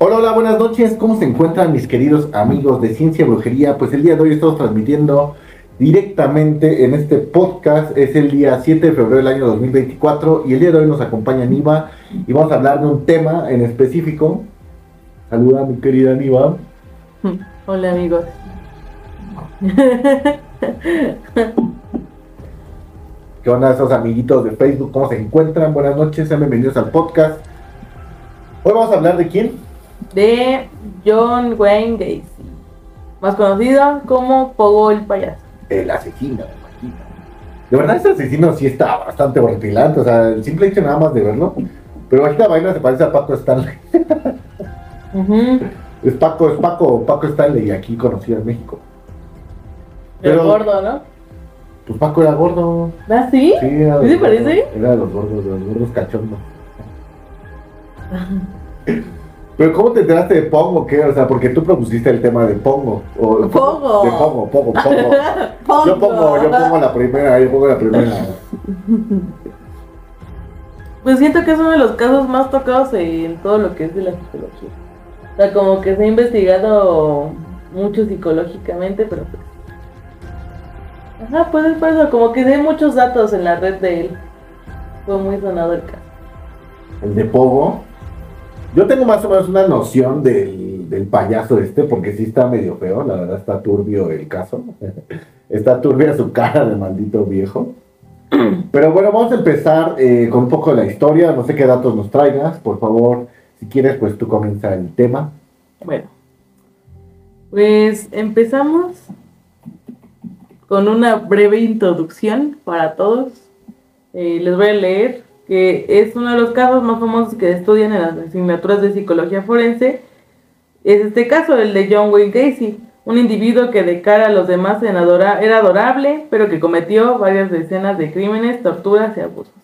Hola, hola, buenas noches. ¿Cómo se encuentran mis queridos amigos de Ciencia y Brujería? Pues el día de hoy estamos transmitiendo directamente en este podcast. Es el día 7 de febrero del año 2024 y el día de hoy nos acompaña Niva y vamos a hablar de un tema en específico. Saluda mi querida Niva. Hola amigos. ¿Qué onda esos amiguitos de Facebook? ¿Cómo se encuentran? Buenas noches, sean bienvenidos al podcast. Hoy vamos a hablar de quién? De John Wayne Gacy, más conocido como Pogo el payaso. El asesino, imagino. De verdad, ese asesino sí está bastante horripilante. O sea, el simple hecho nada más de verlo. Pero esta vaina se parece a Paco Stanley. Es Paco, es Paco, Paco Stanley, aquí conocido en México. El Pero- gordo, ¿no? Pues Paco era gordo. ¿Ah, sí? Sí, era ¿Sí te parece? Era de los gordos, de los gordos cachondos. Pero ¿cómo te enteraste de Pongo? ¿Qué? O sea, porque tú propusiste el tema de Pongo. O, Pongo. De Pongo, Pongo, Pongo. Pongo. Yo pongo, yo pongo la primera, yo pongo la primera. Pues siento que es uno de los casos más tocados en todo lo que es de la psicología. O sea, como que se ha investigado mucho psicológicamente, pero pues... Ajá, pues es por eso, como que hay muchos datos en la red de él. Fue muy sonado el caso. El de Pogo. Yo tengo más o menos una noción del, del payaso este, porque sí está medio feo, la verdad está turbio el caso. está turbia su cara de maldito viejo. Pero bueno, vamos a empezar eh, con un poco de la historia. No sé qué datos nos traigas. Por favor, si quieres, pues tú comienza el tema. Bueno, pues empezamos con una breve introducción para todos. Eh, les voy a leer que es uno de los casos más famosos que estudian en las asignaturas de psicología forense. Es este caso, el de John Wayne Gacy, un individuo que de cara a los demás era adorable, pero que cometió varias decenas de crímenes, torturas y abusos.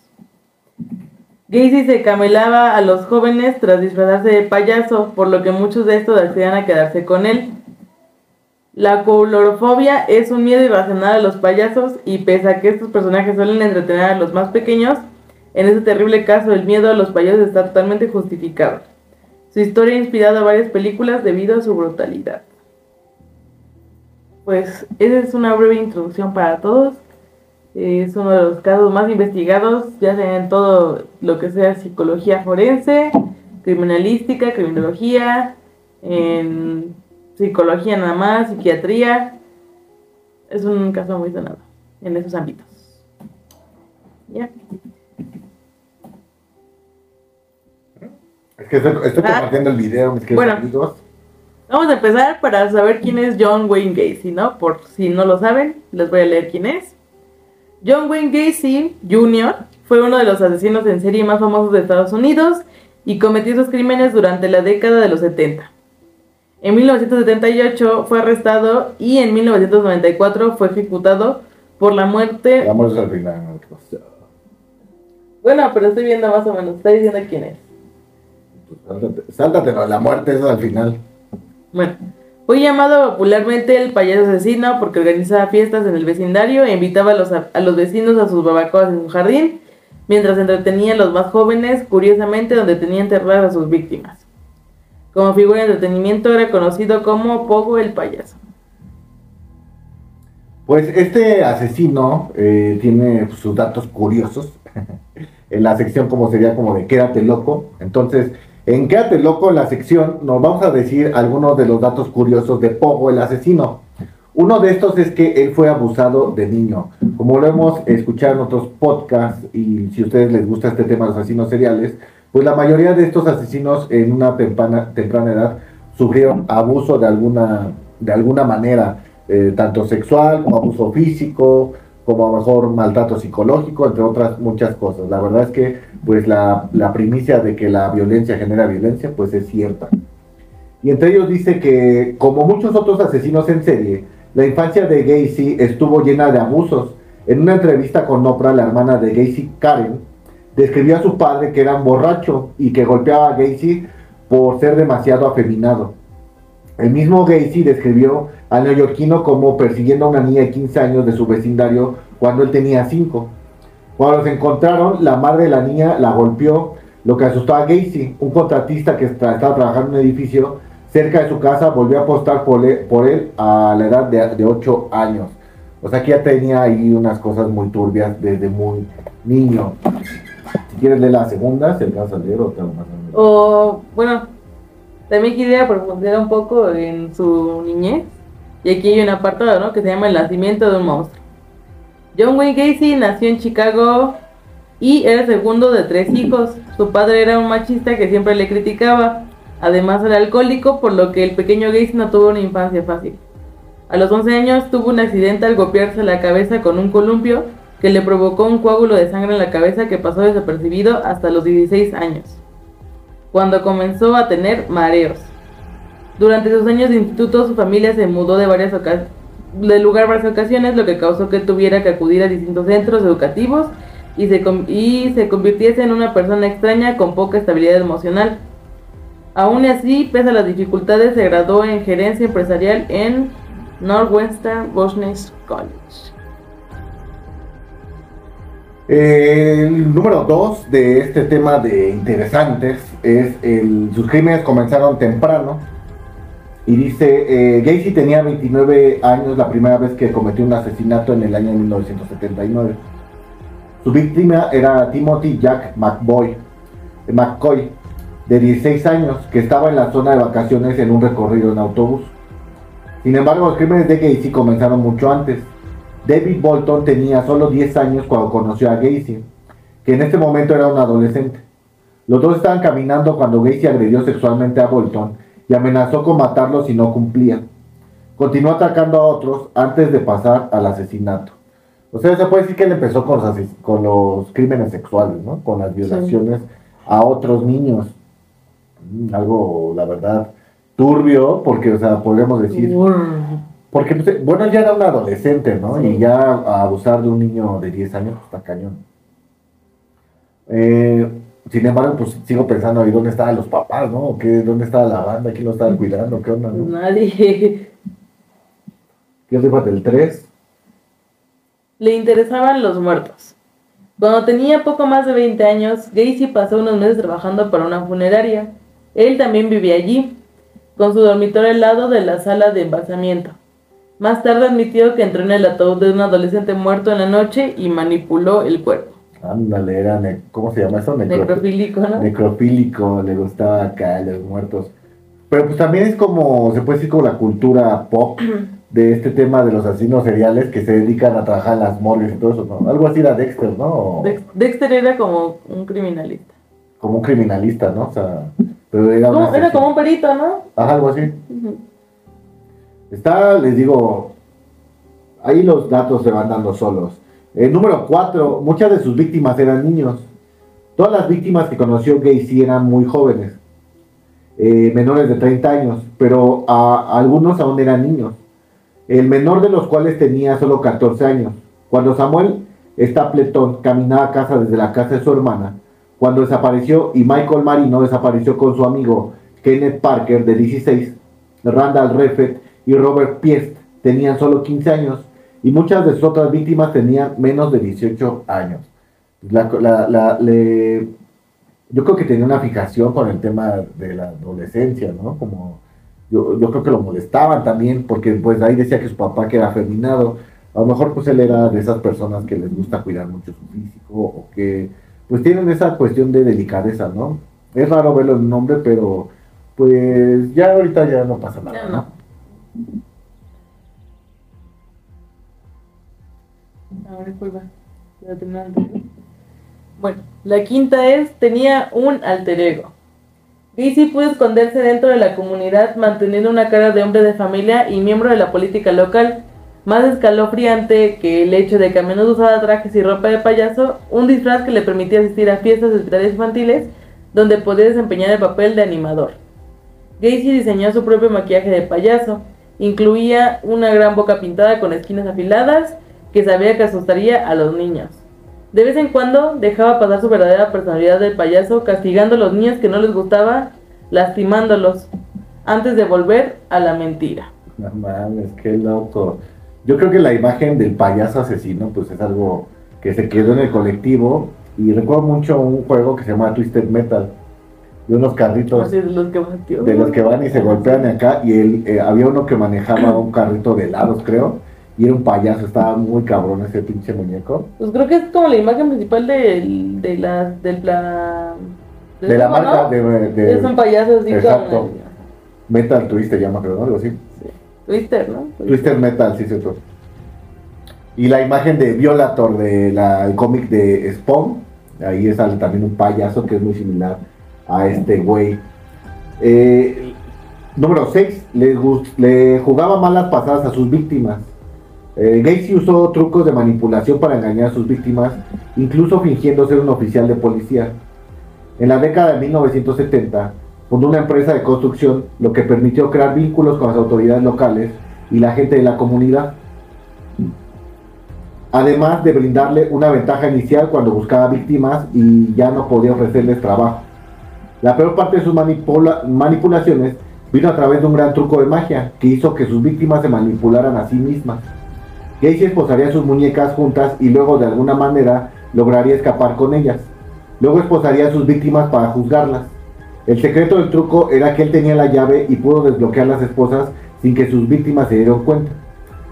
Gacy se camelaba a los jóvenes tras disfrazarse de payaso, por lo que muchos de estos accedían a quedarse con él. La coulorofobia es un miedo irracional a los payasos y pese a que estos personajes suelen entretener a los más pequeños, en este terrible caso el miedo a los payasos está totalmente justificado. Su historia ha inspirado a varias películas debido a su brutalidad. Pues esa es una breve introducción para todos. Es uno de los casos más investigados, ya sea en todo lo que sea psicología forense, criminalística, criminología, en psicología nada más, psiquiatría. Es un caso muy sonado en esos ámbitos. Ya. Es que estoy, estoy Ah. compartiendo el video, mis queridos Bueno. amigos. Vamos a empezar para saber quién es John Wayne Gacy, ¿no? Por si no lo saben, les voy a leer quién es. John Wayne Gacy Jr. fue uno de los asesinos en serie más famosos de Estados Unidos y cometió sus crímenes durante la década de los 70. En 1978 fue arrestado y en 1994 fue ejecutado por la muerte. Vamos al final. Bueno, pero estoy viendo más o menos, está diciendo quién es. Sáltate, sáltatelo, la muerte es al final. Bueno, fue llamado popularmente el payaso asesino porque organizaba fiestas en el vecindario e invitaba a los, a los vecinos a sus barbacoas en su jardín, mientras entretenía a los más jóvenes, curiosamente donde tenía enterradas a sus víctimas. Como figura de entretenimiento era conocido como Pogo el payaso. Pues este asesino eh, tiene pues, sus datos curiosos. En la sección como sería como de quédate loco. Entonces, en quédate loco, en la sección nos vamos a decir algunos de los datos curiosos de Pogo el asesino. Uno de estos es que él fue abusado de niño. Como lo hemos escuchado en otros podcasts, y si a ustedes les gusta este tema de los asesinos seriales, pues la mayoría de estos asesinos en una temprana, temprana edad sufrieron abuso de alguna, de alguna manera, eh, tanto sexual como abuso físico, como a lo mejor maltrato psicológico, entre otras muchas cosas. La verdad es que pues la, la primicia de que la violencia genera violencia, pues es cierta. Y entre ellos dice que, como muchos otros asesinos en serie, la infancia de Gacy estuvo llena de abusos. En una entrevista con Oprah, la hermana de Gacy, Karen, describió a su padre que era un borracho y que golpeaba a Gacy por ser demasiado afeminado. El mismo Gacy describió al neoyorquino como persiguiendo a una niña de 15 años de su vecindario cuando él tenía 5. Cuando los encontraron, la madre de la niña la golpeó, lo que asustó a Gacy, un contratista que estaba trabajando en un edificio cerca de su casa, volvió a apostar por él, por él a la edad de, de 8 años. O sea que ya tenía ahí unas cosas muy turbias desde muy niño. Si quieres leer la segunda, se vas a leer o te más O, bueno, también quería profundizar un poco en su niñez. Y aquí hay un apartado, ¿no? Que se llama El nacimiento de un monstruo. John Wayne Gacy nació en Chicago y era el segundo de tres hijos. Su padre era un machista que siempre le criticaba. Además era alcohólico, por lo que el pequeño Gacy no tuvo una infancia fácil. A los 11 años tuvo un accidente al golpearse la cabeza con un columpio que le provocó un coágulo de sangre en la cabeza que pasó desapercibido hasta los 16 años, cuando comenzó a tener mareos. Durante sus años de instituto su familia se mudó de, varias de lugar varias ocasiones, lo que causó que tuviera que acudir a distintos centros educativos y se, y se convirtiese en una persona extraña con poca estabilidad emocional. Aún así, pese a las dificultades, se graduó en gerencia empresarial en Northwestern Business College. El número dos de este tema de interesantes es el, sus crímenes comenzaron temprano y dice, eh, Gacy tenía 29 años la primera vez que cometió un asesinato en el año 1979. Su víctima era Timothy Jack McBoy, McCoy, de 16 años, que estaba en la zona de vacaciones en un recorrido en autobús. Sin embargo, los crímenes de Gacy comenzaron mucho antes. David Bolton tenía solo 10 años cuando conoció a Gacy, que en este momento era un adolescente. Los dos estaban caminando cuando Gacy agredió sexualmente a Bolton y amenazó con matarlo si no cumplía. Continuó atacando a otros antes de pasar al asesinato. O sea, se puede decir que él empezó con los, con los crímenes sexuales, ¿no? Con las violaciones a otros niños. Mm, algo, la verdad, turbio, porque, o sea, podemos decir... Porque, pues, bueno, ya era un adolescente, ¿no? Y ya abusar de un niño de 10 años, pues está cañón. Eh, sin embargo, pues sigo pensando ahí dónde estaban los papás, ¿no? ¿Qué, ¿Dónde estaba la banda? ¿Quién lo estaba cuidando? ¿Qué onda? Nadie. ¿Qué arriba del 3? Le interesaban los muertos. Cuando tenía poco más de 20 años, Gacy pasó unos meses trabajando para una funeraria. Él también vivía allí, con su dormitorio al lado de la sala de embalsamiento. Más tarde admitió que entró en el ataúd de un adolescente muerto en la noche y manipuló el cuerpo. Ándale, era, ¿cómo se llama eso? necrofílico, ¿no? Necrofílico, le gustaba acá los muertos. Pero pues también es como, se puede decir como la cultura pop de este tema de los asesinos seriales que se dedican a trabajar en las morgues y todo eso, ¿no? Algo así era Dexter, ¿no? Dexter era como un criminalista. Como un criminalista, ¿no? O sea, pero era, era como un perito, ¿no? Ajá, algo así. Está, les digo, ahí los datos se van dando solos. El número 4, muchas de sus víctimas eran niños. Todas las víctimas que conoció Gacy eran muy jóvenes, eh, menores de 30 años, pero a, algunos aún eran niños. El menor de los cuales tenía solo 14 años. Cuando Samuel Stapleton caminaba a casa desde la casa de su hermana, cuando desapareció y Michael Marino desapareció con su amigo Kenneth Parker de 16, Randall Reffett y Robert Piest tenían solo 15 años y muchas de sus otras víctimas tenían menos de 18 años. yo creo que tenía una fijación con el tema de la adolescencia, ¿no? Como yo, creo que lo molestaban también porque pues ahí decía que su papá que era afeminado. A lo mejor pues él era de esas personas que les gusta cuidar mucho su físico o que pues tienen esa cuestión de delicadeza, ¿no? Es raro verlo en un nombre, pero pues ya ahorita ya no pasa nada, ¿no? Bueno, la quinta es, tenía un alter ego. Gacy pudo esconderse dentro de la comunidad manteniendo una cara de hombre de familia y miembro de la política local. Más escalofriante que el hecho de que a menudo usaba trajes y ropa de payaso, un disfraz que le permitía asistir a fiestas de hospitales infantiles donde podía desempeñar el papel de animador. Gacy diseñó su propio maquillaje de payaso, Incluía una gran boca pintada con esquinas afiladas que sabía que asustaría a los niños. De vez en cuando dejaba pasar su verdadera personalidad del payaso, castigando a los niños que no les gustaba, lastimándolos, antes de volver a la mentira. No mames, qué loco. Yo creo que la imagen del payaso asesino, pues es algo que se quedó en el colectivo Y recuerdo mucho un juego que se llama Twisted Metal. De unos carritos. Así de los que batió. de los que van y se golpean acá y él eh, había uno que manejaba un carrito de helados creo y era un payaso estaba muy cabrón ese pinche muñeco Pues creo que es como la imagen principal de, de la, del plan... de la marca ¿no? de, de Es un payaso así Exacto. con... Metal Twister llama creo ¿no? algo así Twister, ¿no? Twister Metal sí cierto y la imagen de Violator de la el cómic de Spawn ahí sale también un payaso que es muy similar a este güey Eh, número 6 le, jugaba malas pasadas a sus víctimas Eh, Gacy usó trucos de manipulación para engañar a sus víctimas, incluso fingiendo ser un oficial de policía. En la década de 1970, fundó una empresa de construcción, lo que permitió crear vínculos con las autoridades locales y la gente de la comunidad. Además de brindarle una ventaja inicial cuando buscaba víctimas y ya no podía ofrecerles trabajo. La peor parte de sus manipula- manipulaciones vino a través de un gran truco de magia que hizo que sus víctimas se manipularan a sí mismas. Gacy esposaría sus muñecas juntas y luego de alguna manera lograría escapar con ellas. Luego esposaría a sus víctimas para juzgarlas. El secreto del truco era que él tenía la llave y pudo desbloquear las esposas sin que sus víctimas se dieran cuenta.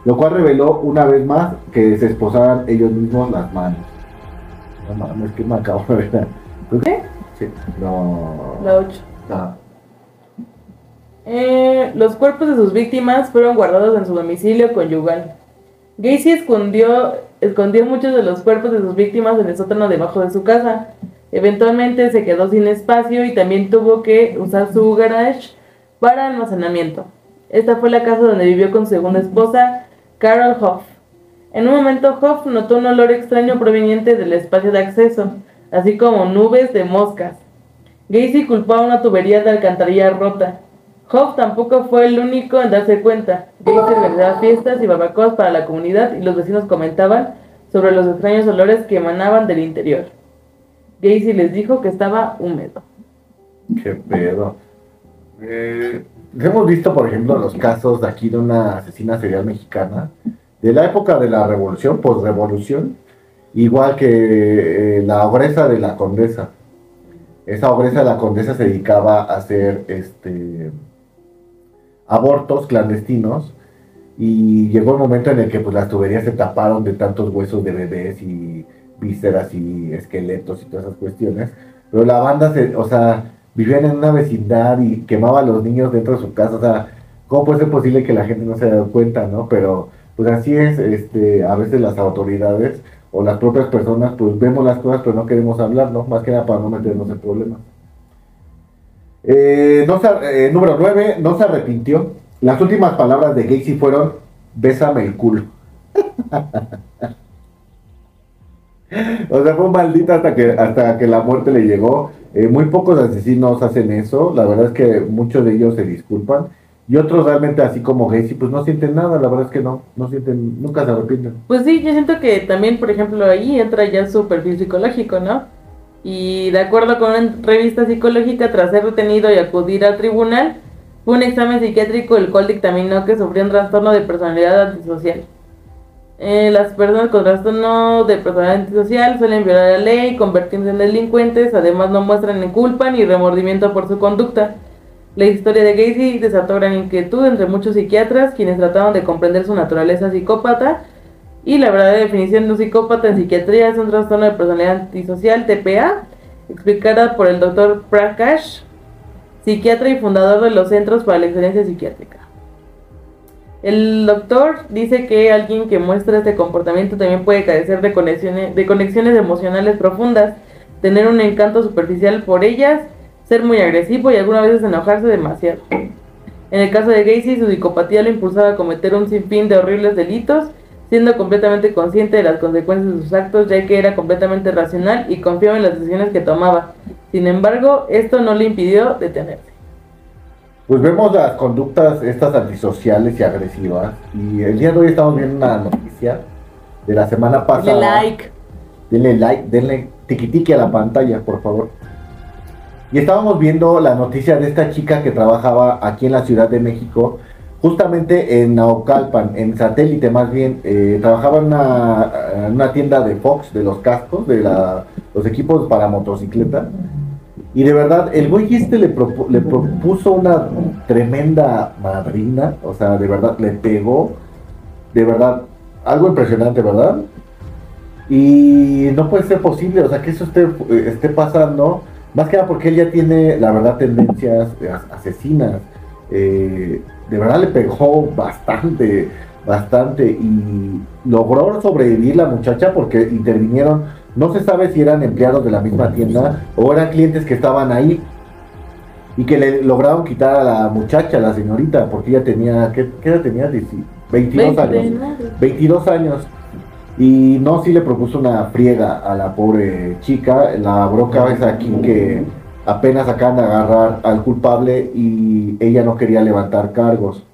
Lo cual reveló una vez más que se esposaran ellos mismos las manos. No mames, que me acabo de ver. ¿Qué? Sí, no. La 8. Ah, Eh, los cuerpos de sus víctimas fueron guardados en su domicilio conyugal. Gacy escondió, escondió muchos de los cuerpos de sus víctimas en el sótano debajo de su casa. Eventualmente se quedó sin espacio y también tuvo que usar su garage para almacenamiento. Esta fue la casa donde vivió con su segunda esposa, Carol Hoff. En un momento Hoff notó un olor extraño proveniente del espacio de acceso, así como nubes de moscas. Gacy culpó a una tubería de alcantarilla rota. Hoff tampoco fue el único en darse cuenta. Gacy organizaba fiestas y barbacoas para la comunidad y los vecinos comentaban sobre los extraños olores que emanaban del interior. Gacy les dijo que estaba húmedo. qué pedo. Eh, hemos visto, por ejemplo, los casos de aquí de una asesina serial mexicana de la época de la revolución, posrevolución, igual que eh, la ogresa de la condesa. Esa ogresa de la condesa se dedicaba a hacer este abortos clandestinos y llegó el momento en el que pues las tuberías se taparon de tantos huesos de bebés y vísceras y esqueletos y todas esas cuestiones. Pero la banda, se, o sea, vivían en una vecindad y quemaba a los niños dentro de su casa. O sea, ¿cómo puede ser posible que la gente no se haya dado cuenta, no? Pero pues así es, este, a veces las autoridades o las propias personas, pues vemos las cosas pero no queremos hablar, ¿no? Más que nada para no meternos en problemas. Eh, eh, número 9, no se arrepintió. Las últimas palabras de Gacy fueron, bésame el culo. o sea, fue maldita hasta que, hasta que la muerte le llegó. Eh, muy pocos asesinos hacen eso. La verdad es que muchos de ellos se disculpan. Y otros realmente así como Gacy, pues no sienten nada. La verdad es que no, no sienten, nunca se arrepienten. Pues sí, yo siento que también, por ejemplo, ahí entra ya su perfil psicológico, ¿no? Y de acuerdo con una revista psicológica, tras ser retenido y acudir al tribunal, fue un examen psiquiátrico el cual dictaminó que sufrió un trastorno de personalidad antisocial. Eh, las personas con trastorno de personalidad antisocial suelen violar la ley, convertirse en delincuentes, además no muestran ni culpa ni remordimiento por su conducta. La historia de Gacy desató gran inquietud entre muchos psiquiatras, quienes trataron de comprender su naturaleza psicópata, y la verdadera definición de un psicópata en psiquiatría es un trastorno de personalidad antisocial, TPA, explicada por el doctor Prakash, psiquiatra y fundador de los Centros para la Excelencia Psiquiátrica. El doctor dice que alguien que muestra este comportamiento también puede carecer de conexiones, de conexiones emocionales profundas, tener un encanto superficial por ellas, ser muy agresivo y algunas veces enojarse demasiado. En el caso de Gacy, su psicopatía lo impulsaba a cometer un sinfín de horribles delitos, siendo completamente consciente de las consecuencias de sus actos, ya que era completamente racional y confiaba en las decisiones que tomaba. Sin embargo, esto no le impidió detenerse. Pues vemos las conductas estas antisociales y agresivas. Y el día de hoy estamos viendo una noticia de la semana pasada. Dale like. Denle like, denle tiquitiqui a la pantalla, por favor. Y estábamos viendo la noticia de esta chica que trabajaba aquí en la Ciudad de México, justamente en Naucalpan, en satélite más bien. eh, trabajaba en una, en una tienda de Fox, de los cascos, de la los equipos para motocicleta. Y de verdad, el güey este le, propu- le propuso una tremenda madrina, o sea, de verdad, le pegó, de verdad, algo impresionante, ¿verdad? Y no puede ser posible, o sea, que eso esté, eh, esté pasando, más que nada porque él ya tiene, la verdad, tendencias as- asesinas. Eh, de verdad le pegó bastante, bastante, y logró sobrevivir la muchacha porque intervinieron, no se sabe si eran empleados de la misma tienda o eran clientes que estaban ahí y que le lograron quitar a la muchacha, a la señorita, porque ella tenía, ¿qué, qué edad tenía? Dieci- 22 años. 29. 22 años. Y no, sí le propuso una friega a la pobre chica. La broca es aquí que apenas acaban de agarrar al culpable y ella no quería levantar cargos.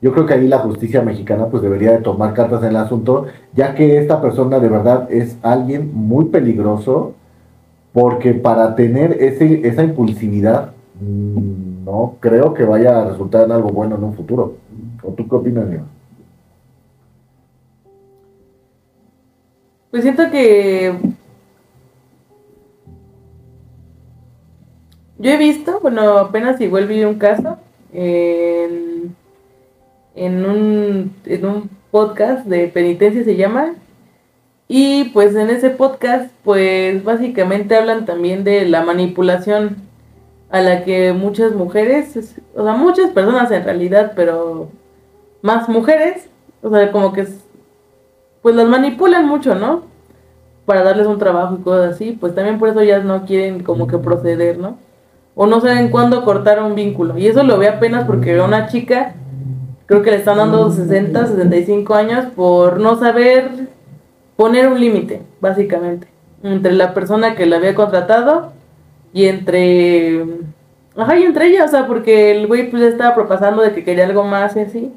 Yo creo que ahí la justicia mexicana pues debería de tomar cartas en el asunto, ya que esta persona de verdad es alguien muy peligroso, porque para tener ese, esa impulsividad mm, no creo que vaya a resultar en algo bueno en un futuro. ¿O tú qué opinas, Diego? Pues siento que. Yo he visto, bueno, apenas igual vi un caso en, en, un, en un podcast de penitencia se llama. Y pues en ese podcast, pues básicamente hablan también de la manipulación a la que muchas mujeres, es- o sea, muchas personas en realidad, pero más mujeres, o sea, como que pues las manipulan mucho, ¿no? Para darles un trabajo y cosas así, pues también por eso ellas no quieren como que proceder, ¿no? O no saben cuándo cortar un vínculo. Y eso lo ve apenas porque una chica, creo que le están dando 60, 65 años por no saber poner un límite, básicamente, entre la persona que la había contratado y entre... Ajá, y entre ella, o sea, porque el güey pues estaba propasando de que quería algo más y así.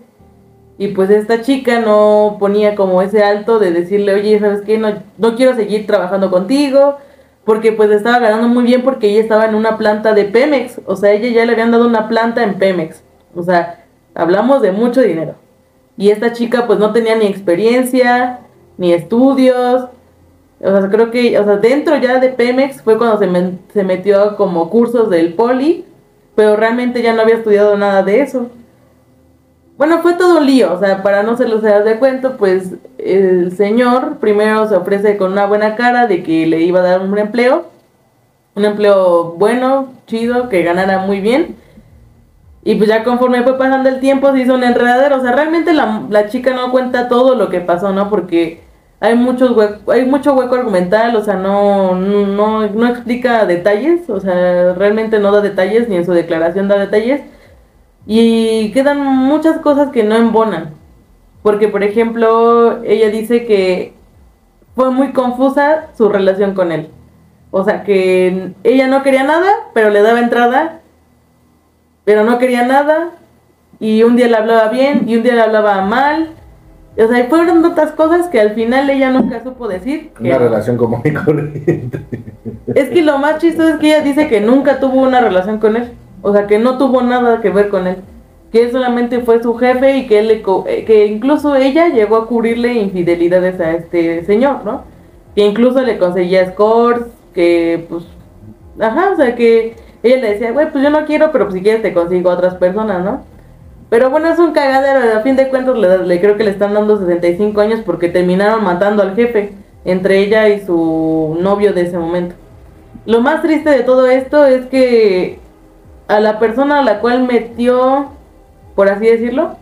Y pues esta chica no ponía como ese alto de decirle, oye, ¿sabes qué? No, no quiero seguir trabajando contigo. Porque pues estaba ganando muy bien porque ella estaba en una planta de Pemex. O sea, ella ya le habían dado una planta en Pemex. O sea, hablamos de mucho dinero. Y esta chica pues no tenía ni experiencia, ni estudios. O sea, creo que, o sea, dentro ya de Pemex fue cuando se, men- se metió como cursos del poli. Pero realmente ya no había estudiado nada de eso. Bueno, fue todo un lío, o sea, para no se los hagas de cuento, pues el señor primero se ofrece con una buena cara de que le iba a dar un empleo, un empleo bueno, chido, que ganara muy bien. Y pues ya conforme fue pasando el tiempo se hizo un enredadero, o sea, realmente la, la chica no cuenta todo lo que pasó, ¿no? Porque hay muchos hue- hay mucho hueco argumental, o sea, no, no, no explica detalles, o sea, realmente no da detalles, ni en su declaración da detalles. Y quedan muchas cosas que no embonan. Porque, por ejemplo, ella dice que fue muy confusa su relación con él. O sea, que ella no quería nada, pero le daba entrada. Pero no quería nada. Y un día le hablaba bien y un día le hablaba mal. O sea, fueron tantas cosas que al final ella nunca supo decir. que Una relación común y corriente. Es que lo más chistoso es que ella dice que nunca tuvo una relación con él. O sea, que no tuvo nada que ver con él. Que él solamente fue su jefe y que él le co- eh, que incluso ella llegó a cubrirle infidelidades a este señor, ¿no? Que incluso le conseguía scores, que pues ajá, o sea que ella le decía, "Güey, pues yo no quiero, pero pues si quieres te consigo a otras personas, ¿no?" Pero bueno, es un cagadero, a fin de cuentas le, le creo que le están dando 65 años porque terminaron matando al jefe entre ella y su novio de ese momento. Lo más triste de todo esto es que a la persona a la cual metió, por así decirlo,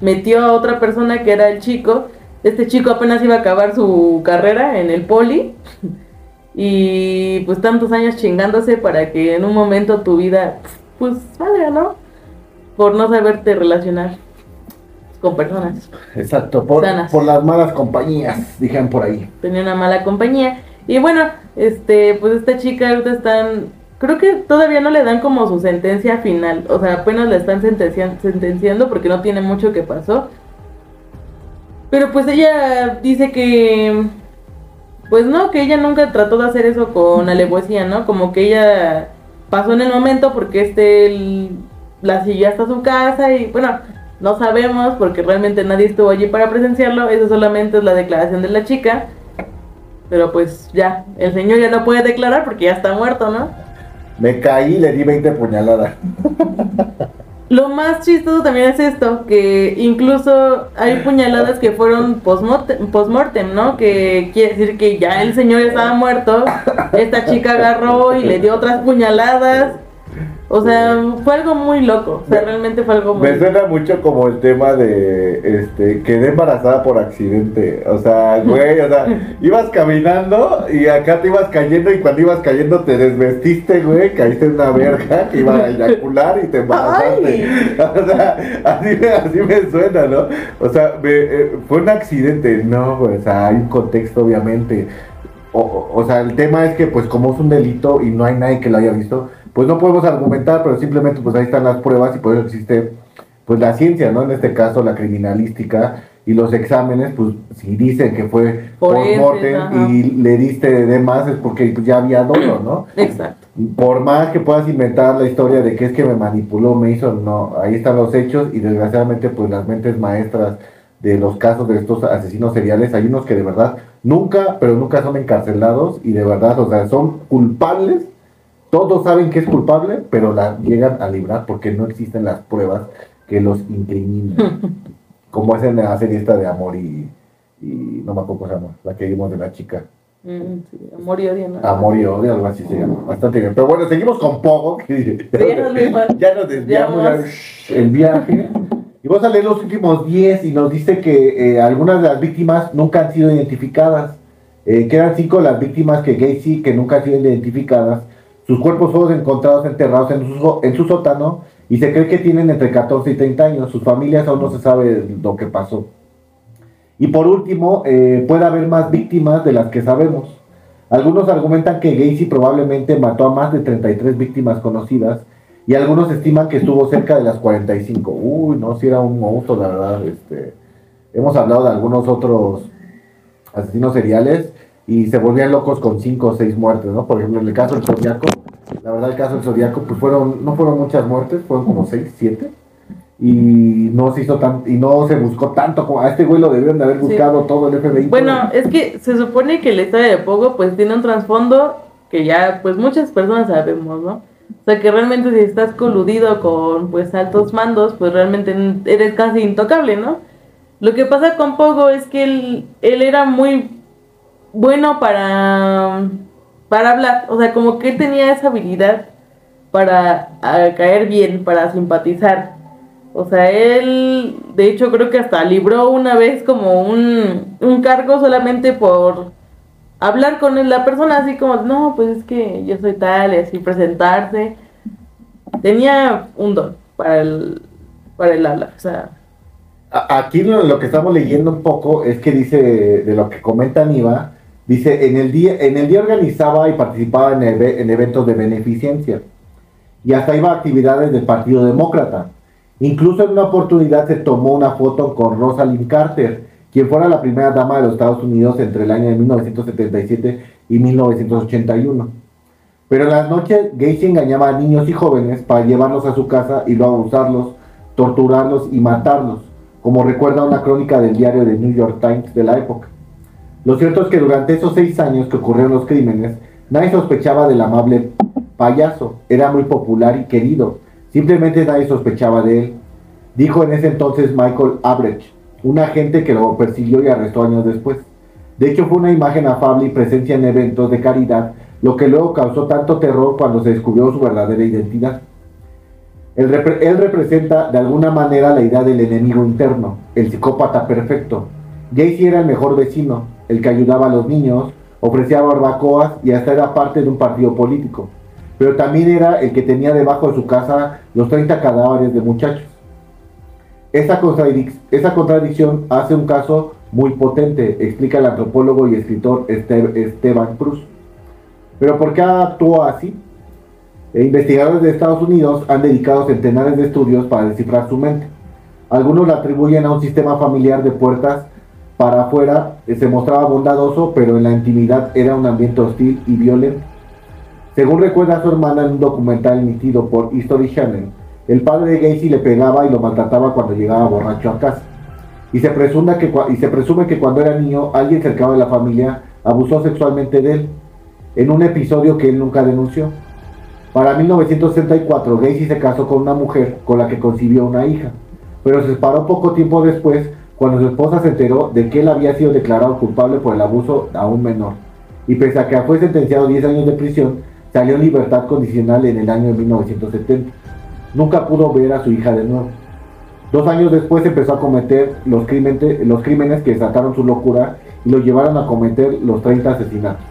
metió a otra persona que era el chico. Este chico apenas iba a acabar su carrera en el poli. Y pues tantos años chingándose para que en un momento tu vida, pues salga, ¿no? Por no saberte relacionar con personas. Exacto, por, Sanas. por las malas compañías, dijeron por ahí. tenía una mala compañía. Y bueno, este, pues esta chica ahorita están, creo que todavía no le dan como su sentencia final, o sea, apenas la están sentencian- sentenciando porque no tiene mucho que pasó. Pero pues ella dice que, pues no, que ella nunca trató de hacer eso con alevosía, ¿no? Como que ella pasó en el momento porque este la siguió hasta su casa y bueno, no sabemos porque realmente nadie estuvo allí para presenciarlo, eso solamente es la declaración de la chica. Pero pues ya, el señor ya no puede declarar porque ya está muerto, ¿no? Me caí y le di 20 puñaladas. Lo más chistoso también es esto, que incluso hay puñaladas que fueron post-mortem, ¿no? Que quiere decir que ya el señor estaba muerto, esta chica agarró y le dio otras puñaladas o sea, fue algo muy loco. O sea, realmente fue algo muy. Me suena mucho como el tema de. Este. Quedé embarazada por accidente. O sea, güey, o sea, ibas caminando y acá te ibas cayendo y cuando ibas cayendo te desvestiste, güey. Caíste en una verga que iba a eyacular y te embarazaste. O sea, así, así, me suena, ¿no? O sea, eh, fue un accidente. No, güey, o sea, hay un contexto, obviamente. O, o sea, el tema es que, pues, como es un delito y no hay nadie que lo haya visto pues no podemos argumentar, pero simplemente pues ahí están las pruebas y por eso existe pues la ciencia, ¿no? En este caso la criminalística y los exámenes, pues si dicen que fue por mortem y le diste de más es porque pues, ya había dolor, ¿no? Exacto. Por más que puedas inventar la historia de que es que me manipuló, me hizo, no, ahí están los hechos y desgraciadamente pues las mentes maestras de los casos de estos asesinos seriales, hay unos que de verdad nunca, pero nunca son encarcelados y de verdad, o sea, son culpables todos saben que es culpable, pero la llegan a librar porque no existen las pruebas que los incriminen. como es en la serie esta de Amor y, y no me acuerdo cómo se llama, la que vimos de la chica. Mm, amor y odio, ¿no? Amor y odio, algo así se llama. Bastante bien. Pero bueno, seguimos con Pogo. ya nos desviamos el viaje. Y vamos a leer los últimos 10 y nos dice que eh, algunas de las víctimas nunca han sido identificadas. Eh, quedan cinco las víctimas que Gacy que nunca han sido identificadas sus cuerpos fueron encontrados enterrados en su, en su sótano y se cree que tienen entre 14 y 30 años. Sus familias aún no se sabe lo que pasó. Y por último, eh, puede haber más víctimas de las que sabemos. Algunos argumentan que Gacy probablemente mató a más de 33 víctimas conocidas y algunos estiman que estuvo cerca de las 45. Uy, no, si era un monstruo, la verdad. Este, hemos hablado de algunos otros asesinos seriales y se volvían locos con 5 o 6 muertes, ¿no? Por ejemplo, en el caso del Zodíaco, la verdad el caso del Zodíaco, pues fueron, no fueron muchas muertes, fueron como 6, 7. Y no se hizo tan, y no se buscó tanto como a este güey lo debieron de haber buscado todo el FBI. Bueno, es que se supone que la historia de Pogo pues tiene un trasfondo que ya pues muchas personas sabemos, ¿no? O sea que realmente si estás coludido con pues altos mandos, pues realmente eres casi intocable, ¿no? Lo que pasa con Pogo es que él, él era muy bueno para, para hablar. O sea, como que él tenía esa habilidad para caer bien, para simpatizar. O sea, él, de hecho, creo que hasta libró una vez como un, un cargo solamente por hablar con la persona, así como, no, pues es que yo soy tal, así presentarse. Tenía un don para el, para el hablar, o sea. Aquí lo, que estamos leyendo un poco es que dice, de lo que comenta Niva, Dice, en el día, en el día organizaba y participaba en, en eventos de beneficencia y hasta iba a actividades del Partido Demócrata. Incluso en una oportunidad se tomó una foto con Rosalind Carter, quien fuera la primera dama de los Estados Unidos entre el año de 1977 y 1981. Pero en las noches Gacy engañaba a niños y jóvenes para llevarlos a su casa y luego abusarlos, torturarlos y matarlos, como recuerda una crónica del diario The New York Times de la época. Lo cierto es que durante esos seis años que ocurrieron los crímenes, nadie sospechaba del amable payaso. Era muy popular y querido. Simplemente nadie sospechaba de él. Dijo en ese entonces Michael Abrech, un agente que lo persiguió y arrestó años después. De hecho, fue una imagen afable y presencia en eventos de caridad, lo que luego causó tanto terror cuando se descubrió su verdadera identidad. Él, representa de alguna manera la idea del enemigo interno, el psicópata perfecto. Gacy era el mejor vecino, el que ayudaba a los niños, ofrecía barbacoas y hasta era parte de un partido político. Pero también era el que tenía debajo de su casa los 30 cadáveres de muchachos. Esa, contradicción hace un caso muy potente, explica el antropólogo y escritor Esteban Cruz. Pero ¿por qué actuó así? E investigadores de Estados Unidos han dedicado centenares de estudios para descifrar su mente. Algunos la atribuyen a un sistema familiar de puertas para afuera eh, se mostraba bondadoso, pero en la intimidad era un ambiente hostil y violento. Según recuerda su hermana en un documental emitido por History Channel, el padre de Gacy le pegaba y lo maltrataba cuando llegaba borracho a casa. Y se, presume que, cuando era niño alguien cercano de la familia abusó sexualmente de él, en un episodio que él nunca denunció. Para 1964, Gacy se casó con una mujer con la que concibió una hija, pero se separó poco tiempo después cuando su esposa se enteró de que él había sido declarado culpable por el abuso a un menor. Y pese a que fue sentenciado a 10 años de prisión, salió en libertad condicional en el año de 1970. Nunca pudo ver a su hija de nuevo. Dos años después empezó a cometer los crímenes, que desataron su locura y lo llevaron a cometer los 30 asesinatos.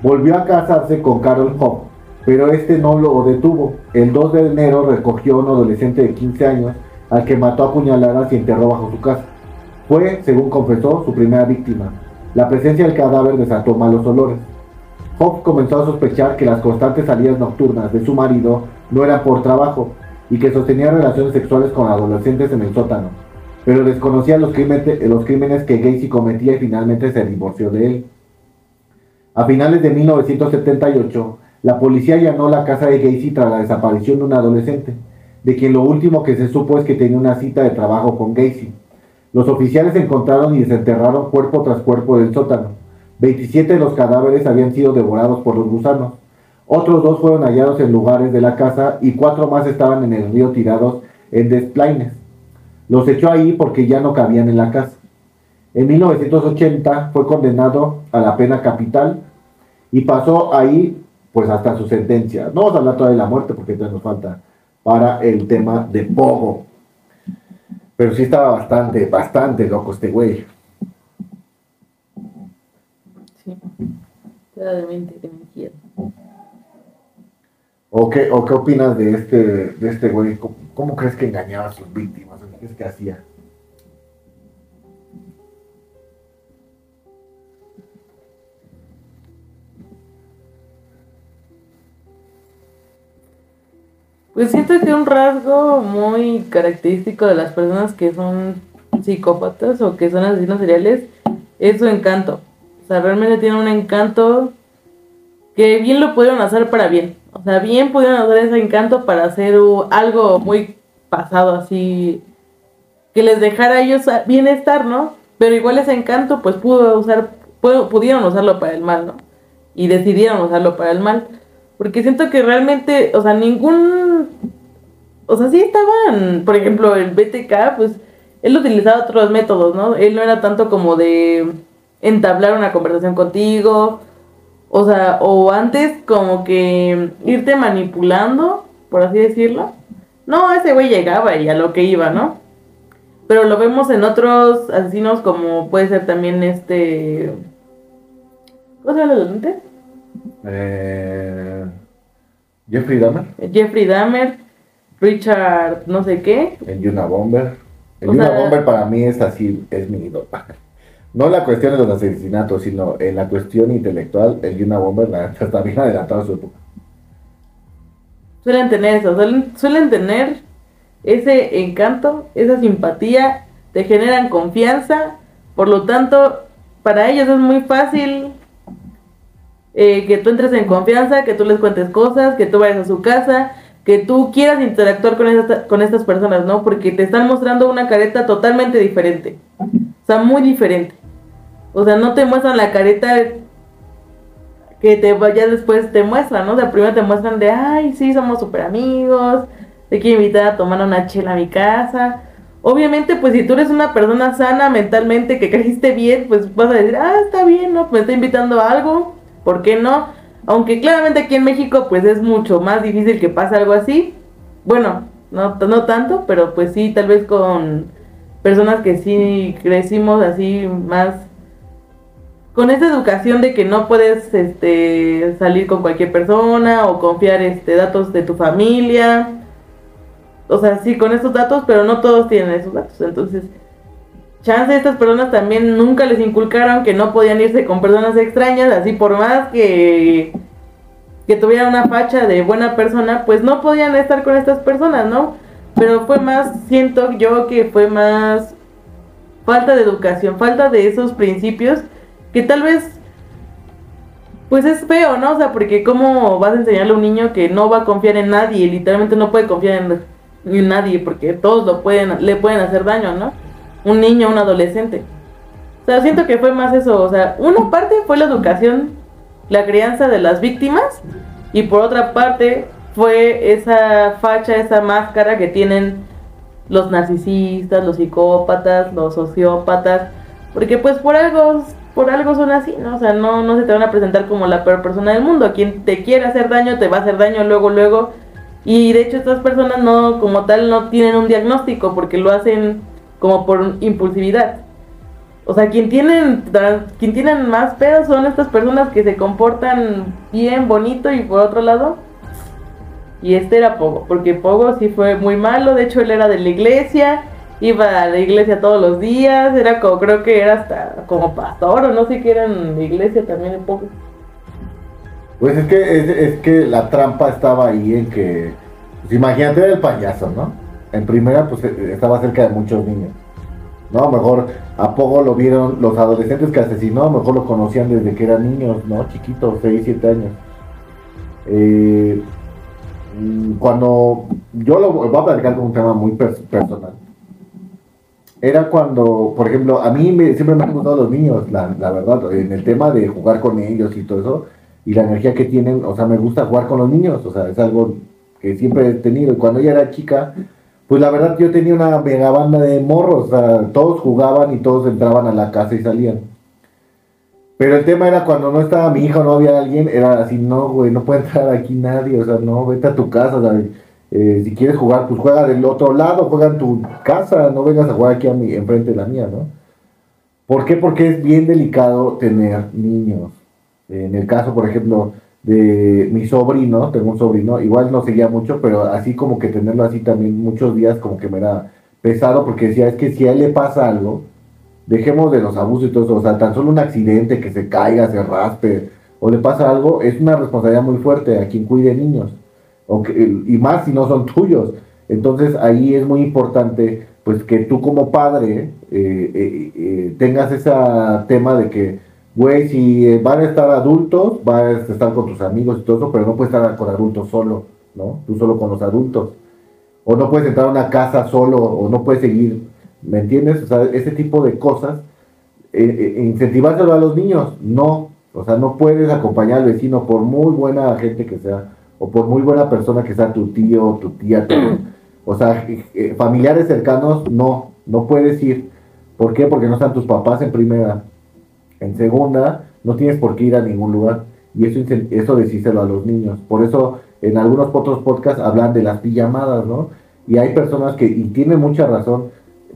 Volvió a casarse con Carol Hope, pero este no lo detuvo. El 2 de enero recogió a un adolescente de 15 años al que mató a puñaladas y enterró bajo su casa. Fue, según confesó, su primera víctima. La presencia del cadáver desató malos olores. Hope comenzó a sospechar que las constantes salidas nocturnas de su marido no eran por trabajo y que sostenía relaciones sexuales con adolescentes en el sótano, pero desconocía los crímenes, los crímenes que Gacy cometía y finalmente se divorció de él. A finales de 1978, la policía allanó la casa de Gacy tras la desaparición de un adolescente, de quien lo último que se supo es que tenía una cita de trabajo con Gacy. Los oficiales encontraron y desenterraron cuerpo tras cuerpo del sótano. 27 de los cadáveres habían sido devorados por los gusanos. Otros dos fueron hallados en lugares de la casa y cuatro más estaban en el río tirados en desplaines. Los echó ahí porque ya no cabían en la casa. En 1980 fue condenado a la pena capital y pasó ahí pues hasta su sentencia. No vamos a hablar todavía de la muerte porque todavía nos falta para el tema de Pogo. Pero sí estaba bastante, bastante loco este güey. Sí, era de mente, de mentira. ¿O qué, ¿O qué opinas de este, de este güey? ¿Cómo, cómo crees que engañaba a sus víctimas? ¿Qué crees que hacía? Pues siento que un rasgo muy característico de las personas que son psicópatas o que son asesinos seriales es su encanto. O sea, realmente tienen un encanto que bien lo pudieron hacer para bien. O sea, bien pudieron hacer ese encanto para hacer algo muy pasado así que les dejara a ellos bienestar, ¿no? Pero igual ese encanto pues pudo usar, pudo, pudieron usarlo para el mal, ¿no? Y decidieron usarlo para el mal. Porque siento que realmente, o sea, ningún... O sea, sí estaban, por ejemplo, el BTK, pues él utilizaba otros métodos, ¿no? Él no era tanto como de entablar una conversación contigo, o sea, o antes como que irte manipulando, por así decirlo. No, ese güey llegaba y a lo que iba, ¿no? Pero lo vemos en otros asesinos como puede ser también este... ¿Cómo se llama el? Eh, Jeffrey Dahmer, Jeffrey Dahmer, Richard no sé qué. el Yuna Bomber. El O Yuna sea- Bomber para mí es así, es mi ídolo. No la cuestión de los asesinatos, sino en la cuestión intelectual, el Yuna Bomber la está bien adelantado a su época. Suelen tener eso, suelen, suelen tener ese encanto, esa simpatía, te generan confianza, por lo tanto, para ellos es muy fácil eh, que tú entres en confianza, que tú les cuentes cosas, que tú vayas a su casa, que tú quieras interactuar con, esta- con estas personas, ¿no? Porque te están mostrando una careta totalmente diferente, o sea, muy diferente. O sea, no te muestran la careta que te vaya después te muestran, ¿no? O sea, primero te muestran de, ay, sí, somos súper amigos, te quiero invitar a tomar una chela a mi casa. Obviamente, pues si tú eres una persona sana mentalmente, que creciste bien, pues vas a decir, ah, está bien, ¿no? Pues me está invitando a algo, ¿por qué no? Aunque claramente aquí en México, pues es mucho más difícil que pase algo así. Bueno, no, no tanto, pero pues sí, tal vez con personas que sí crecimos así más con esa educación de que no puedes este salir con cualquier persona o confiar este datos de tu familia. O sea, sí con esos datos, pero no todos tienen esos datos. Entonces, chance estas personas también nunca les inculcaron que no podían irse con personas extrañas, así por más que que tuvieran una facha de buena persona, pues no podían estar con estas personas, ¿no? Pero fue más, siento yo que fue más falta de educación, falta de esos principios que tal vez pues es feo, ¿no? O sea, porque cómo vas a enseñarle a un niño que no va a confiar en nadie, literalmente no puede confiar en, en nadie, porque todos lo pueden, le pueden hacer daño, ¿no? Un niño, un adolescente. O sea, siento que fue más eso. O sea, una parte fue la educación, la crianza de las víctimas. Y por otra parte fue esa facha, esa máscara que tienen los narcisistas, los psicópatas, los sociópatas. Porque pues por algo, por algo son así, ¿no? O sea, no, no se te van a presentar como la peor persona del mundo. Quien te quiere hacer daño, te va a hacer daño luego, luego. Y de hecho estas personas no, como tal, no tienen un diagnóstico porque lo hacen como por impulsividad. O sea, quien tienen, quien tienen más pedos son estas personas que se comportan bien, bonito y por otro lado. Y este era Pogo, porque Pogo sí fue muy malo, de hecho él era de la iglesia, iba a la iglesia todos los días, era como, creo que era hasta como pastor o no sé qué era en la iglesia también un poco. Pues es que, es, que la trampa estaba ahí en que, pues imagínate el payaso, ¿no? En primera, pues e, estaba cerca de muchos niños. ¿no? Mejor a poco lo vieron los adolescentes que asesinó, mejor lo conocían desde que eran niños, ¿no? Chiquitos, 6, 7 años. Eh, mm, cuando yo lo voy a platicar con un tema muy personal. Era cuando, por ejemplo, a mí siempre me han gustado los niños, la, la, verdad, en el tema de jugar con ellos y todo eso, y la energía que tienen, o sea, me gusta jugar con los niños, o sea, es algo que siempre he tenido. Y cuando ella era chica, pues la verdad yo tenía una mega banda de morros, o sea, todos jugaban y todos entraban a la casa y salían. Pero el tema era cuando no estaba mi hija o no había alguien, era así, no, güey, no puede entrar aquí nadie, o sea, no, vete a tu casa, eh, si quieres jugar, pues juega del otro lado, juega en tu casa, no vengas a jugar aquí a mi, enfrente de la mía, ¿no? ¿Por qué? Porque es bien delicado tener niños. En el caso, por ejemplo, de mi sobrino, tengo un sobrino, igual no seguía mucho, pero así como que tenerlo así también muchos días como que me era pesado porque decía, es que si a él le pasa algo, dejemos de los abusos y todo eso, o sea, tan solo un accidente, que se caiga, se raspe, o le pasa algo, es una responsabilidad muy fuerte a quien cuide niños, o y más si no son tuyos. Entonces ahí es muy importante pues que tú como padre eh, eh, eh, tengas ese tema de que güey, si eh, van a estar adultos, vas a estar con tus amigos y todo eso, pero no puedes estar con adultos solo, ¿no? Tú solo con los adultos. O no puedes entrar a una casa solo, o no puedes seguir, ¿me entiendes? O sea, ese tipo de cosas, eh, eh incentivárselo a los niños, no. O sea, no puedes acompañar al vecino por muy buena gente que sea, o por muy buena persona que sea tu tío, tu tía, o sea, eh, familiares cercanos, no, no puedes ir. ¿Por qué? Porque no están tus papás en primera en segunda, no tienes por qué ir a ningún lugar. Y eso, eso decíselo a los niños. Por eso en algunos otros podcasts hablan de las pijamadas, ¿no? Y hay personas que, y tienen mucha razón,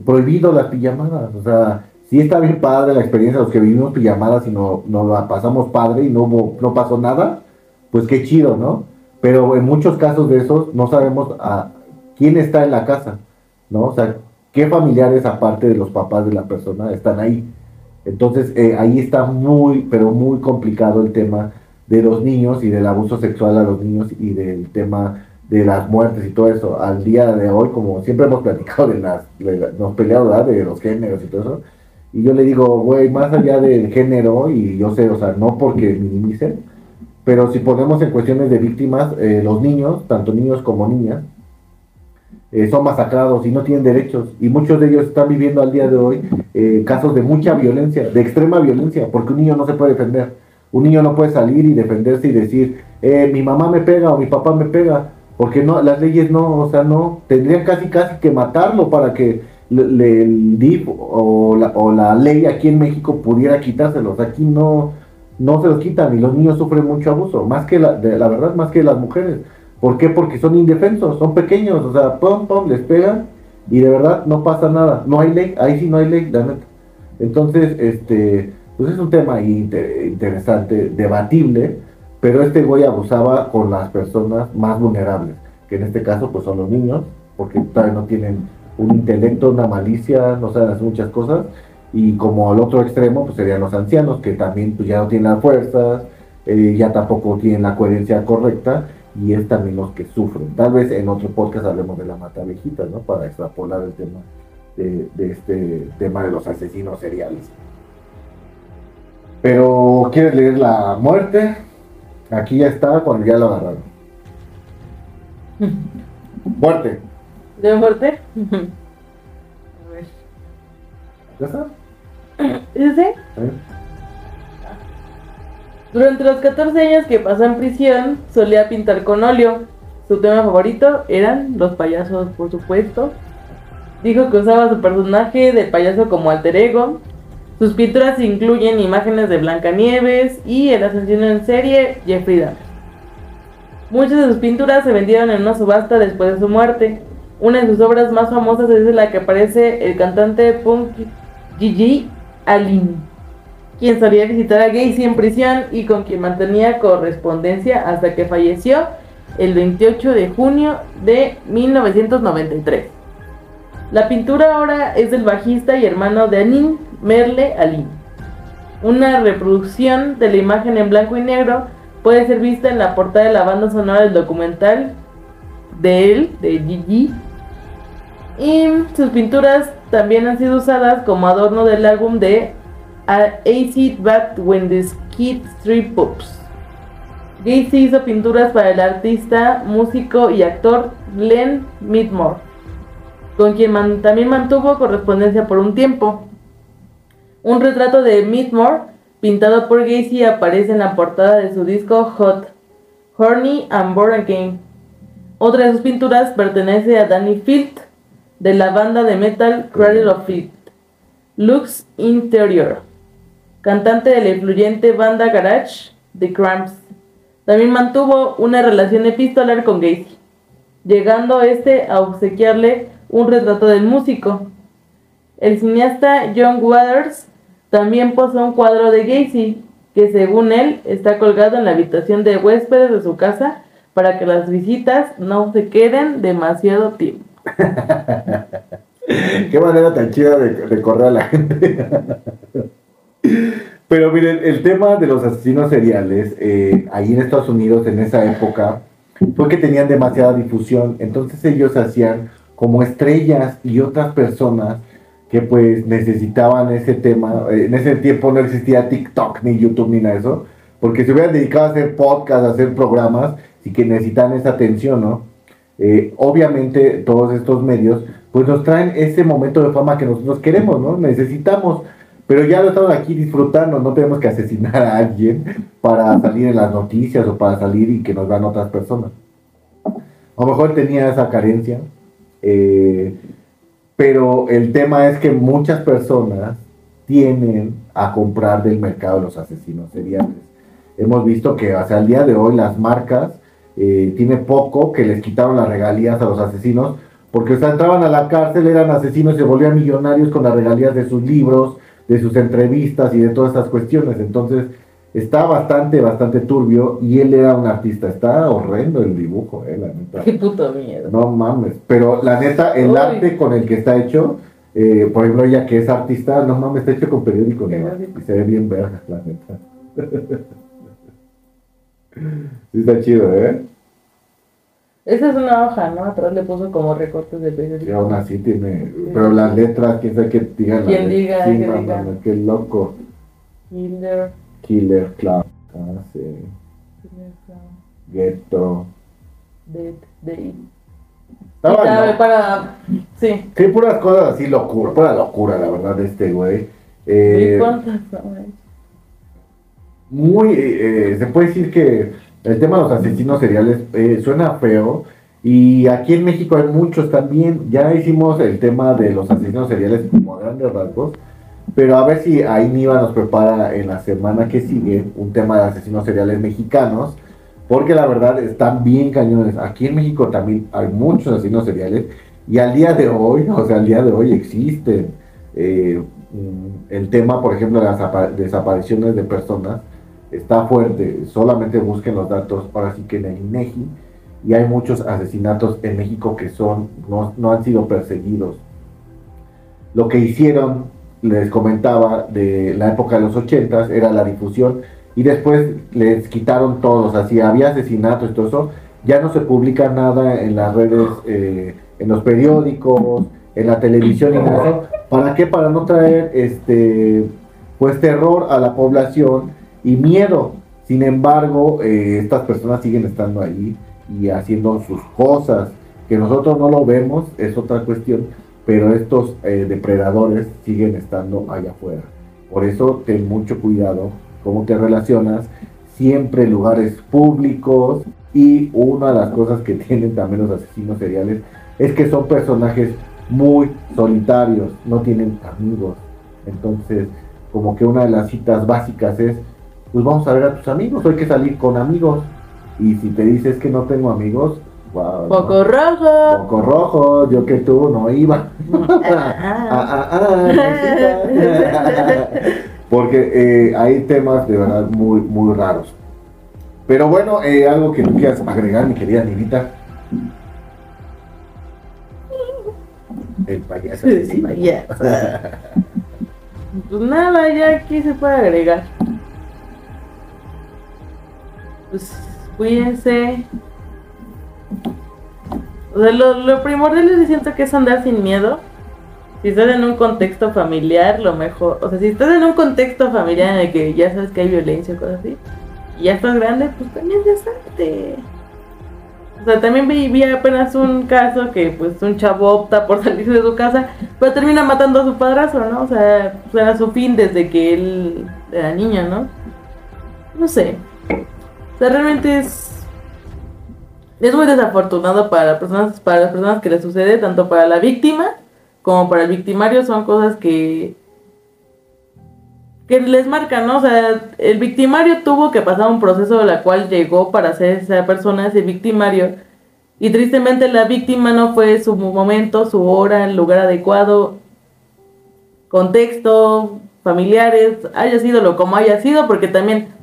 prohibido las pijamadas. O sea, sí está bien padre la experiencia los que vivimos pijamadas y no, no la pasamos padre y no, no pasó nada, pues qué chido, ¿no? Pero en muchos casos de esos no sabemos a quién está en la casa, ¿no? O sea, qué familiares aparte de los papás de la persona están ahí. Entonces eh, ahí está muy, pero muy complicado el tema de los niños y del abuso sexual a los niños y del tema de las muertes y todo eso. Al día de hoy, como siempre hemos platicado de las, nos peleado de los géneros y todo eso, y yo le digo, güey, más allá del género, y yo sé, o sea, no porque minimicen, pero si ponemos en cuestiones de víctimas, eh, los niños, tanto niños como niñas, eh, son masacrados y no tienen derechos. Y muchos de ellos están viviendo al día de hoy eh, casos de mucha violencia, de extrema violencia, porque un niño no se puede defender. Un niño no puede salir y defenderse y decir, eh, mi mamá me pega o mi papá me pega, porque no, las leyes no, o sea, no, tendrían casi casi que matarlo para que le, el DIF o la, o la ley aquí en México pudiera quitárselos. Aquí no, no se los quitan y los niños sufren mucho abuso, más que la, de, la verdad, más que las mujeres. ¿Por qué? Porque son indefensos, son pequeños, o sea, pum, pum, les pegan y de verdad no pasa nada. No hay ley, ahí sí no hay ley, la neta. Entonces, este, pues es un tema interesante, debatible, pero este güey abusaba con las personas más vulnerables, que en este caso pues son los niños, porque todavía no tienen un intelecto, una malicia, no saben hacer muchas cosas, y como al otro extremo pues serían los ancianos, que también pues ya no tienen las fuerzas, eh, ya tampoco tienen la coherencia correcta, y es también los que sufren. Tal vez en otro podcast hablemos de la mata viejita, ¿no? Para extrapolar el tema de, este tema de los asesinos seriales. Pero, ¿quieres leer la muerte? Aquí ya está, cuando ya lo agarraron. Muerte. ¿De muerte? ¿Ya está? ¿Es ese? Durante los 14 años que pasó en prisión, solía pintar con óleo. Su tema favorito eran los payasos, por supuesto. Dijo que usaba su personaje de payaso como alter ego. Sus pinturas incluyen imágenes de Blancanieves y el asesino en serie Jeffrey Dahmer. Muchas de sus pinturas se vendieron en una subasta después de su muerte. Una de sus obras más famosas es la que aparece el cantante punk Gigi Alin, quien solía visitar a Gacy en prisión y con quien mantenía correspondencia hasta que falleció el 28 de junio de 1993. La pintura ahora es del bajista y hermano de Anin, Merle Alin. Una reproducción de la imagen en blanco y negro puede ser vista en la portada de la banda sonora del documental de él, de Gigi. Y sus pinturas también han sido usadas como adorno del álbum de Acid Bat When the Skid Street Pops. Gacy hizo pinturas para el artista, músico y actor Glenn Midmore, con quien también mantuvo correspondencia por un tiempo. Un retrato de Midmore, pintado por Gacy, aparece en la portada de su disco Hot, Horny and Born Again. Otra de sus pinturas pertenece a Danny Field, de la banda de metal Cradle of Filth. Lux Interior, cantante de la influyente banda garage The Cramps. También mantuvo una relación epistolar con Gacy, llegando este a obsequiarle un retrato del músico. El cineasta John Waters también posee un cuadro de Gacy, que según él está colgado en la habitación de huéspedes de su casa para que las visitas no se queden demasiado tiempo. Qué manera tan chida de correr a la gente. Pero miren, el tema de los asesinos seriales, eh, ahí en Estados Unidos en esa época, fue que tenían demasiada difusión. Entonces ellos hacían como estrellas y otras personas que pues necesitaban ese tema. En ese tiempo no existía TikTok ni YouTube ni nada de eso. Porque se hubieran dedicado a hacer podcasts, a hacer programas y que necesitan esa atención, ¿no? Eh, obviamente todos estos medios pues nos traen ese momento de fama que nosotros queremos, ¿no? Necesitamos, pero ya lo estamos aquí disfrutando, no tenemos que asesinar a alguien para salir en las noticias o para salir y que nos vean otras personas. A lo mejor tenía esa carencia, eh, pero el tema es que muchas personas tienen a comprar del mercado los asesinos seriales. Hemos visto que hasta el día de hoy las marcas eh, tiene poco que les quitaron las regalías a los asesinos, porque o sea, entraban a la cárcel, eran asesinos se volvían millonarios con las regalías de sus libros, de sus entrevistas y de todas estas cuestiones. Entonces, está bastante, bastante turbio y él era un artista. Está horrendo el dibujo, eh, la neta. Qué puto miedo. No mames. Pero la neta, el Uy. arte con el que está hecho, eh, por ejemplo, ella que es artista, no mames, está hecho con. Periódico. Y se ve bien verga, la neta. Sí está chido, ¿eh? Esa es una hoja, ¿no? Atrás le puso como recortes de peces. Y aún así tiene. Pero las letras, quién sabe qué digan. ¿Quién diga. Sí, no diga? qué loco. Killer, Killer Clown. Ah, sí. Killer Clown, Ghetto. Dead, Day. Estaba Para- loco. para. Sí. Sí, puras cosas así, locura. Pura locura, la verdad, de este güey. Eh, ¿Y cuántas? No, eh. muy, eh, se puede decir que el tema de los asesinos seriales eh, suena feo y aquí en México hay muchos también. Ya hicimos el tema de los asesinos seriales como grandes rasgos, pero a ver si ahí Niva nos prepara en la semana que sigue un tema de asesinos seriales mexicanos, porque la verdad están bien cañones. Aquí en México también hay muchos asesinos seriales y al día de hoy, o sea, al día de hoy existen. eh, mm, el tema, por ejemplo, de las apa- desapariciones de personas está fuerte. Solamente busquen los datos, ahora sí que en el INEGI, y hay muchos asesinatos en México que son no, no han sido perseguidos. Lo que hicieron, les comentaba, de la época de los 80 era la difusión y después les quitaron todos, así había asesinatos y todo eso, ya no se publica nada en las redes, eh, en los periódicos, en la televisión y nada. ¿Para qué? Para no traer este pues terror a la población y miedo. Sin embargo, eh, estas personas siguen estando ahí y haciendo sus cosas. Que nosotros no lo vemos es otra cuestión, pero estos eh, depredadores siguen estando allá afuera. Por eso ten mucho cuidado cómo te relacionas, siempre lugares públicos y una de las cosas que tienen también los asesinos seriales es que son personajes muy solitarios, no tienen amigos. Entonces, como que una de las citas básicas es, pues vamos a ver a tus amigos, hay que salir con amigos. Y si te dices que no tengo amigos, wow, Poco rojo. Poco rojo, yo que tú no iba. Ah, ah, ah, Porque eh, hay temas de verdad muy, muy raros. Pero bueno, eh, algo que tú quieras agregar, mi querida Nivita. El payaso. Sí, payaso. Pues nada, ya aquí se puede agregar. Pues cuídense. O sea, lo, lo primordial es siento que es andar sin miedo. Si estás en un contexto familiar, lo mejor. O sea, si estás en un contexto familiar en el que ya sabes que hay violencia o cosas así, y ya estás grande, pues también ya salte. O sea, también vi, apenas un caso que pues un chavo opta por salirse de su casa, pero termina matando a su padrastro, ¿no? O sea, pues, era su fin desde que él era niño, ¿no? No sé. O sea, realmente es es muy desafortunado para las personas para las personas que le sucede, tanto para la víctima como para el victimario son cosas que que les marcan, ¿no? O sea, el victimario tuvo que pasar un proceso de la cual llegó para ser esa persona, ese victimario. Y tristemente la víctima no fue su momento, su hora, el lugar adecuado, contexto, familiares, haya sido lo como haya sido, porque también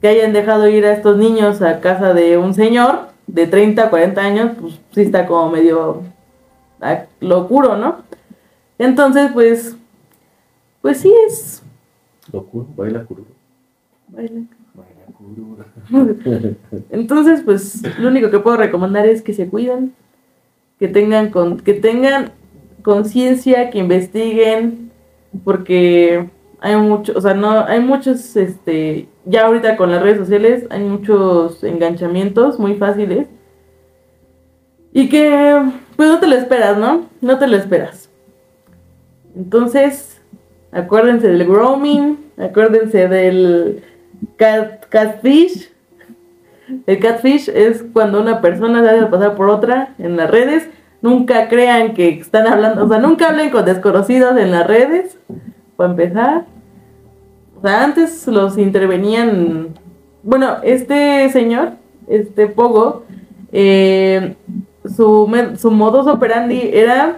que hayan dejado ir a estos niños a casa de un señor de 30, 40 años, pues sí está como medio ah, locuro, ¿no? Entonces, pues, pues sí es Locura, baila curura. Baila. Entonces, pues lo único que puedo recomendar es que se cuiden, que tengan con, que tengan conciencia, que investiguen, porque hay mucho, o sea, no hay muchos este ya ahorita con las redes sociales hay muchos enganchamientos muy fáciles y que pues no te lo esperas, ¿no? No te lo esperas. Entonces, Acuérdense del grooming, acuérdense del cat, catfish. El catfish es cuando una persona se hace pasar por otra en las redes. Nunca crean que están hablando, o sea, nunca hablen con desconocidos en las redes, para empezar. O sea, antes los intervenían. Bueno, este señor, este Pogo, eh, su, su modus operandi era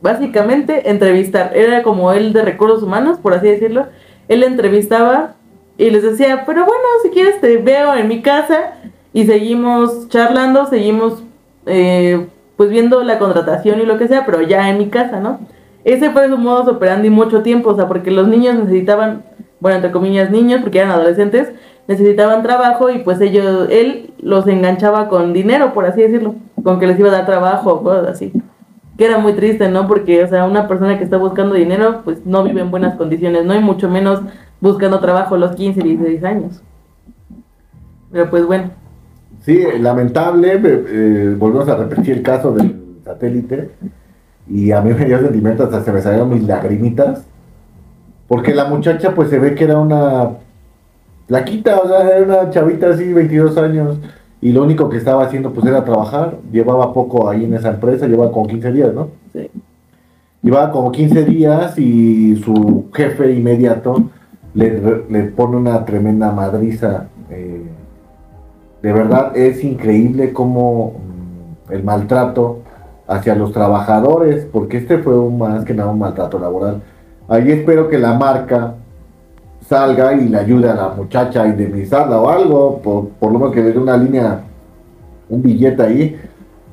básicamente entrevistar. Era como él de recursos humanos, por así decirlo. Él entrevistaba y les decía, pero bueno, si quieres te veo en mi casa y seguimos charlando, seguimos eh, pues viendo la contratación y lo que sea, pero ya en mi casa, ¿no? Ese fue su modo operandi mucho tiempo, o sea, porque los niños necesitaban, bueno, entre comillas niños, porque eran adolescentes, necesitaban trabajo y pues ellos, él los enganchaba con dinero, por así decirlo, con que les iba a dar trabajo, cosas así que era muy triste, ¿no? Porque, o sea, una persona que está buscando dinero, pues no vive en buenas condiciones, ¿no? Y mucho menos buscando trabajo a los 15, 16 años. Pero pues bueno. Sí, lamentable, eh, volvemos a repetir el caso del satélite. Y a mí me dio sentimiento, hasta se me salieron mis lagrimitas. Porque la muchacha, pues se ve que era una plaquita, o sea, era una chavita así, 22 años y lo único que estaba haciendo pues era trabajar, llevaba poco ahí en esa empresa, llevaba como 15 días, ¿no? Sí. Llevaba como 15 días y su jefe inmediato le, pone una tremenda madriza. Eh, de verdad es increíble como mm, el maltrato hacia los trabajadores, porque este fue un, más que nada un maltrato laboral. Ahí espero que la marca salga y le ayude a la muchacha a indemnizarla o algo, por, por lo menos que le dé una línea, un billete ahí,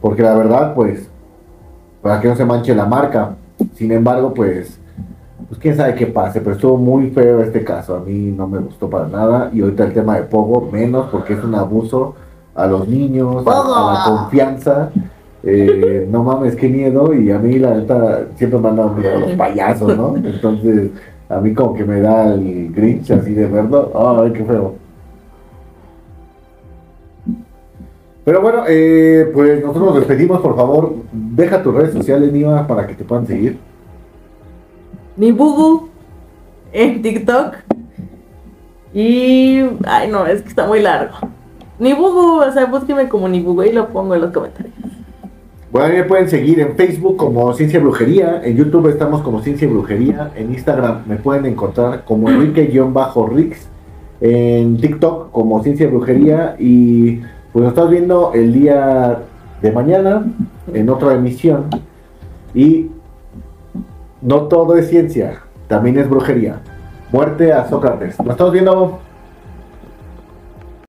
porque la verdad, pues, para que no se manche la marca. Sin embargo, pues, pues quién sabe qué pase, pero estuvo muy feo este caso, a mí no me gustó para nada, y ahorita el tema de Pogo, menos, porque es un abuso a los niños, a, la confianza. Eh, no mames, qué miedo, y a mí la neta siempre me han dado miedo a los payasos, ¿no? Entonces, a mí como que me da el Grinch así de verlo. Ay, qué feo. Pero bueno, eh, pues nosotros nos despedimos, por favor. Deja tus redes sociales, Niva, para que te puedan seguir. Mi Bugu en TikTok. Y. Ay, no, es que está muy largo. Nibugu, o sea, búsqueme como Nibugu y lo pongo en los comentarios. Bueno, me pueden seguir en Facebook como Ciencia Brujería, en YouTube estamos como Ciencia Brujería, en Instagram me pueden encontrar como Enrique-Rix, en TikTok como Ciencia Brujería y pues nos estamos viendo el día de mañana en otra emisión y no todo es ciencia, también es brujería. Muerte a Sócrates. Nos estamos viendo.